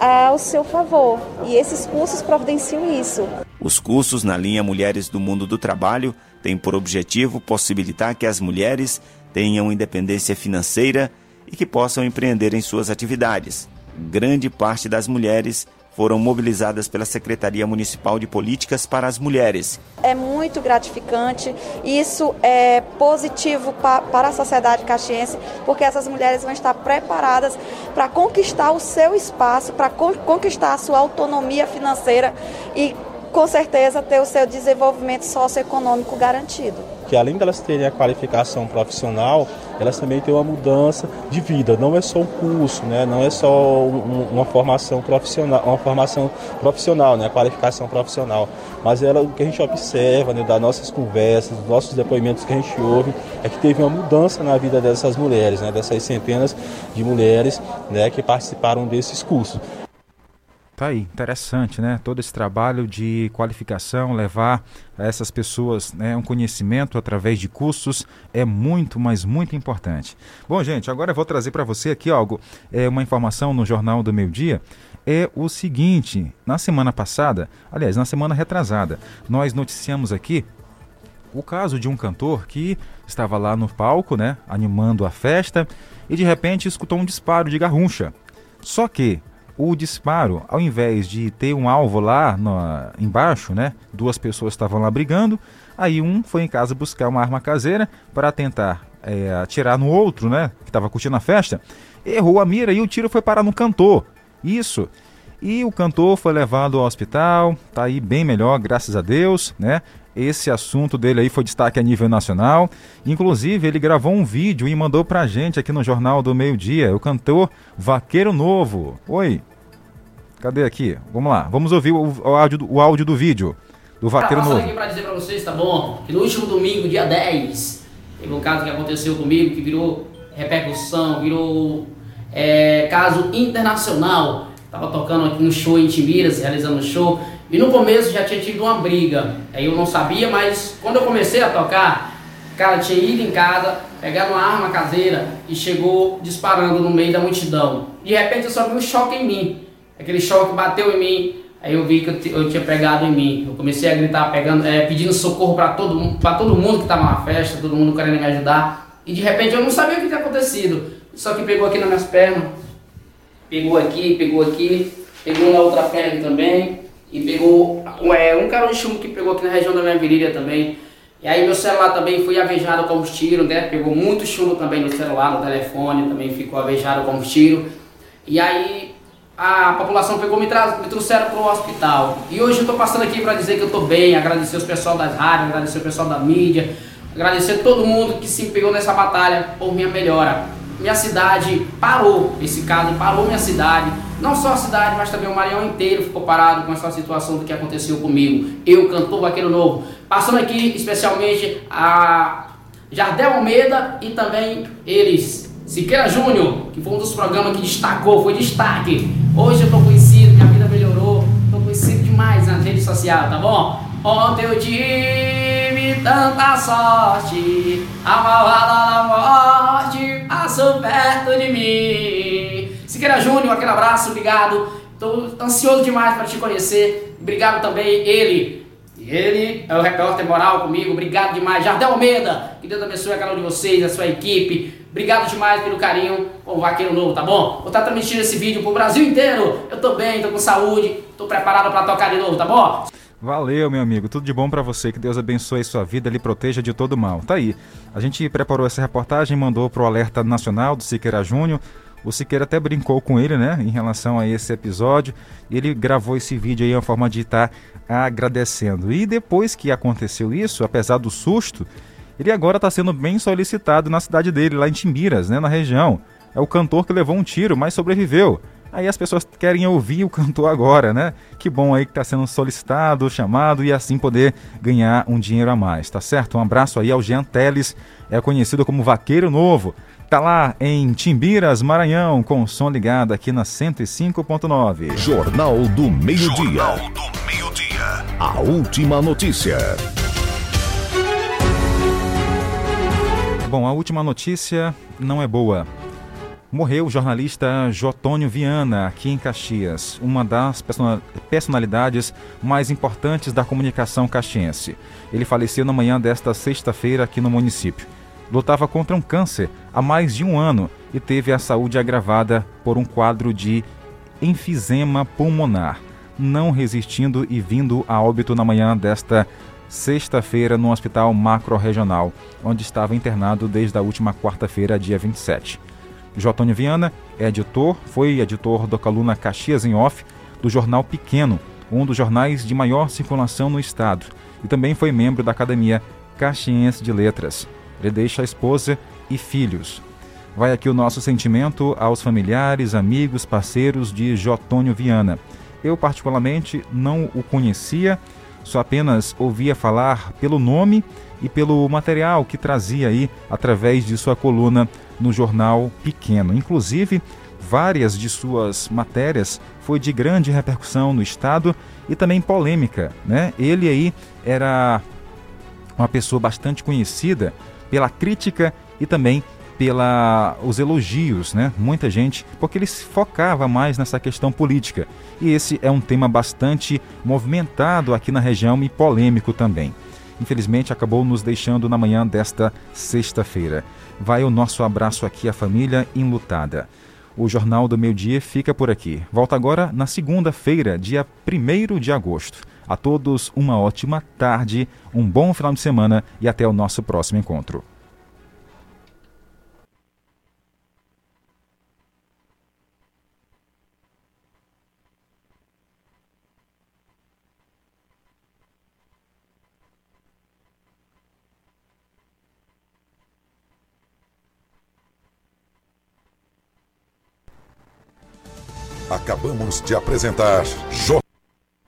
ao seu favor. E esses cursos providenciam isso. Os cursos na linha Mulheres do Mundo do Trabalho têm por objetivo possibilitar que as mulheres tenham independência financeira e que possam empreender em suas atividades. Grande parte das mulheres foram mobilizadas pela Secretaria Municipal de Políticas para as Mulheres. É muito gratificante, isso é positivo pa para a sociedade caxiense, porque essas mulheres vão estar preparadas para conquistar o seu espaço, para con conquistar a sua autonomia financeira e, com certeza, ter o seu desenvolvimento socioeconômico garantido que além delas terem a qualificação profissional, elas também têm uma mudança de vida. Não é só um curso, né? não é só um, uma formação profissional, uma formação profissional, né? qualificação profissional. Mas ela, o que a gente observa né, das nossas conversas, dos nossos depoimentos que a gente ouve, é que teve uma mudança na vida dessas mulheres, né? dessas centenas de mulheres né, que participaram desses cursos. Tá aí, interessante, né? Todo esse trabalho de qualificação, levar a essas pessoas né, um conhecimento através de cursos é muito, mas muito importante. Bom, gente, agora eu vou trazer para você aqui algo, é uma informação no Jornal do Meio Dia. É o seguinte: na semana passada, aliás, na semana retrasada, nós noticiamos aqui o caso de um cantor que estava lá no palco, né, animando a festa, e de repente escutou um disparo de garruncha. Só que o disparo, ao invés de ter um alvo lá no, embaixo, né? Duas pessoas estavam lá brigando. Aí um foi em casa buscar uma arma caseira para tentar é, atirar no outro, né? Que estava curtindo a festa. Errou a mira e o tiro foi parar no cantor. Isso. E o cantor foi levado ao hospital, tá aí bem melhor, graças a Deus, né? Esse assunto dele aí foi destaque a nível nacional. Inclusive, ele gravou um vídeo e mandou pra gente aqui no Jornal do Meio Dia, o cantor Vaqueiro Novo. Oi, cadê aqui? Vamos lá, vamos ouvir o, o, áudio, do, o áudio do vídeo do Vaqueiro Novo. aqui pra dizer pra vocês, tá bom? Que no último domingo, dia 10, teve um caso que aconteceu comigo que virou repercussão, virou é, caso internacional. Tava tocando aqui no show em Timbiras, realizando um show. E no começo já tinha tido uma briga. Aí eu não sabia, mas quando eu comecei a tocar, Cara, tinha ido em casa, pegado uma arma caseira e chegou disparando no meio da multidão. De repente eu só vi um choque em mim. Aquele choque bateu em mim, aí eu vi que eu, eu tinha pegado em mim. Eu comecei a gritar, pegando, é, pedindo socorro para todo, pra todo mundo que estava na festa, todo mundo querendo me ajudar. E de repente eu não sabia o que tinha acontecido. Só que pegou aqui nas minhas pernas, pegou aqui, pegou aqui, pegou na outra perna também. E pegou é, um carão de chumbo que pegou aqui na região da minha virilha também. E aí meu celular também foi avejado com os tiros, né? Pegou muito chumbo também no celular, no telefone, também ficou avejado com os tiros. E aí a população pegou me, tra me trouxeram para o hospital. E hoje eu estou passando aqui para dizer que eu estou bem, agradecer os pessoal das rádios, agradecer o pessoal da mídia, agradecer todo mundo que se pegou nessa batalha por minha melhora. Minha cidade parou, esse caso parou minha cidade. Não só a cidade, mas também o Maranhão inteiro ficou parado com essa situação do que aconteceu comigo. Eu, cantor Vaqueiro Novo. Passando aqui especialmente a Jardel Almeida e também eles, Siqueira Júnior, que foi um dos programas que destacou, foi destaque. Hoje eu tô conhecido, minha vida melhorou, tô conhecido demais nas redes sociais, tá bom? Ontem eu tive tanta sorte, a malvada da morte passou perto de mim. Siqueira Júnior, aquele abraço, obrigado. Tô ansioso demais para te conhecer. Obrigado também, ele. Ele é o repórter moral comigo, obrigado demais. Jardel Almeida, que Deus abençoe a cada um de vocês, a sua equipe. Obrigado demais pelo carinho com o Vaqueiro Novo, tá bom? Vou estar transmitindo esse vídeo pro Brasil inteiro. Eu tô bem, tô com saúde, tô preparado para tocar de novo, tá bom? Valeu, meu amigo. Tudo de bom para você. Que Deus abençoe sua vida, lhe proteja de todo mal. Tá aí. A gente preparou essa reportagem, mandou pro Alerta Nacional do Siqueira Júnior. O Siqueira até brincou com ele, né, em relação a esse episódio. Ele gravou esse vídeo aí, uma forma de estar agradecendo. E depois que aconteceu isso, apesar do susto, ele agora está sendo bem solicitado na cidade dele, lá em Timbiras, né, na região. É o cantor que levou um tiro, mas sobreviveu. Aí as pessoas querem ouvir o cantor agora, né? Que bom aí que está sendo solicitado, chamado e assim poder ganhar um dinheiro a mais, tá certo? Um abraço aí ao Jean Teles, é conhecido como Vaqueiro Novo. Tá lá em Timbiras, Maranhão, com o som ligado aqui na 105.9. Jornal do Meio-Dia. Jornal do Meio-Dia. A última notícia. Bom, a última notícia não é boa. Morreu o jornalista Jotônio Viana, aqui em Caxias, uma das personalidades mais importantes da comunicação caxiense. Ele faleceu na manhã desta sexta-feira aqui no município. Lutava contra um câncer há mais de um ano e teve a saúde agravada por um quadro de enfisema pulmonar, não resistindo e vindo a óbito na manhã desta sexta-feira no Hospital Macro-Regional, onde estava internado desde a última quarta-feira, dia 27. Jotônio Viana é editor, foi editor da coluna Caxias em Off, do jornal Pequeno, um dos jornais de maior circulação no estado, e também foi membro da Academia Caxiense de Letras. Ele deixa a esposa e filhos. Vai aqui o nosso sentimento aos familiares, amigos, parceiros de Jotônio Viana. Eu, particularmente, não o conhecia, só apenas ouvia falar pelo nome e pelo material que trazia aí através de sua coluna no jornal Pequeno. Inclusive, várias de suas matérias foi de grande repercussão no estado e também polêmica, né? Ele aí era uma pessoa bastante conhecida pela crítica e também pela os elogios, né? Muita gente, porque ele se focava mais nessa questão política. E esse é um tema bastante movimentado aqui na região e polêmico também. Infelizmente acabou nos deixando na manhã desta sexta-feira. Vai o nosso abraço aqui à família enlutada. O Jornal do Meio Dia fica por aqui. Volta agora na segunda-feira, dia 1 de agosto. A todos uma ótima tarde, um bom final de semana e até o nosso próximo encontro. Acabamos de apresentar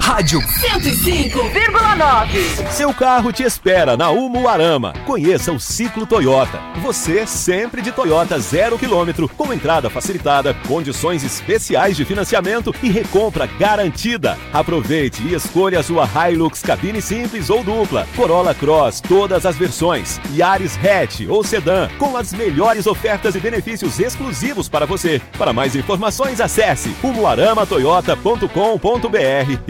Rádio 105,9. Seu carro te espera na Umuarama. Conheça o Ciclo Toyota. Você sempre de Toyota zero quilômetro, com entrada facilitada, condições especiais de financiamento e recompra garantida. Aproveite e escolha a sua Hilux cabine simples ou dupla, Corolla Cross, todas as versões, Yaris Hatch ou Sedan, com as melhores ofertas e benefícios exclusivos para você. Para mais informações, acesse umuaramatoyota.com.br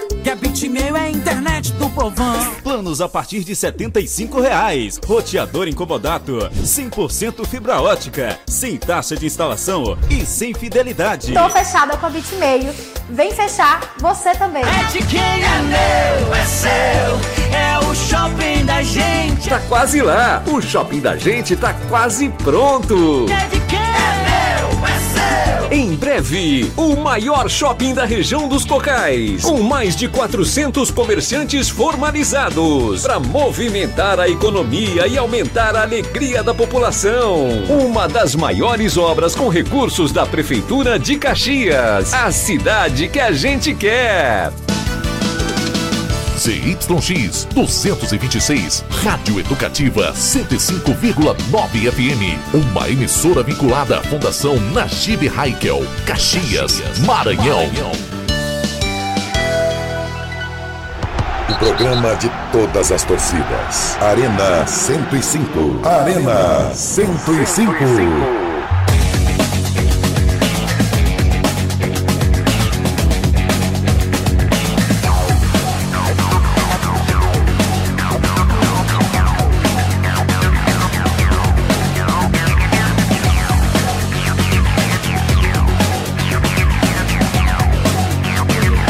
Que a Bitmail é a internet do povão. Planos a partir de 75 reais. Roteador incomodato. 100% fibra ótica. Sem taxa de instalação e sem fidelidade. Tô fechada com a Bitmail. Vem fechar você também. É de quem é meu, é seu, é o shopping da gente. Tá quase lá. O shopping da gente tá quase pronto. É de quem é meu, é. Em breve, o maior shopping da região dos Cocais, com mais de 400 comerciantes formalizados, para movimentar a economia e aumentar a alegria da população. Uma das maiores obras com recursos da Prefeitura de Caxias, a cidade que a gente quer. ZYX 226, Rádio Educativa 105,9 FM. Uma emissora vinculada à Fundação Najib Haikel, Caxias, Maranhão. O programa de todas as torcidas. Arena 105. Arena 105.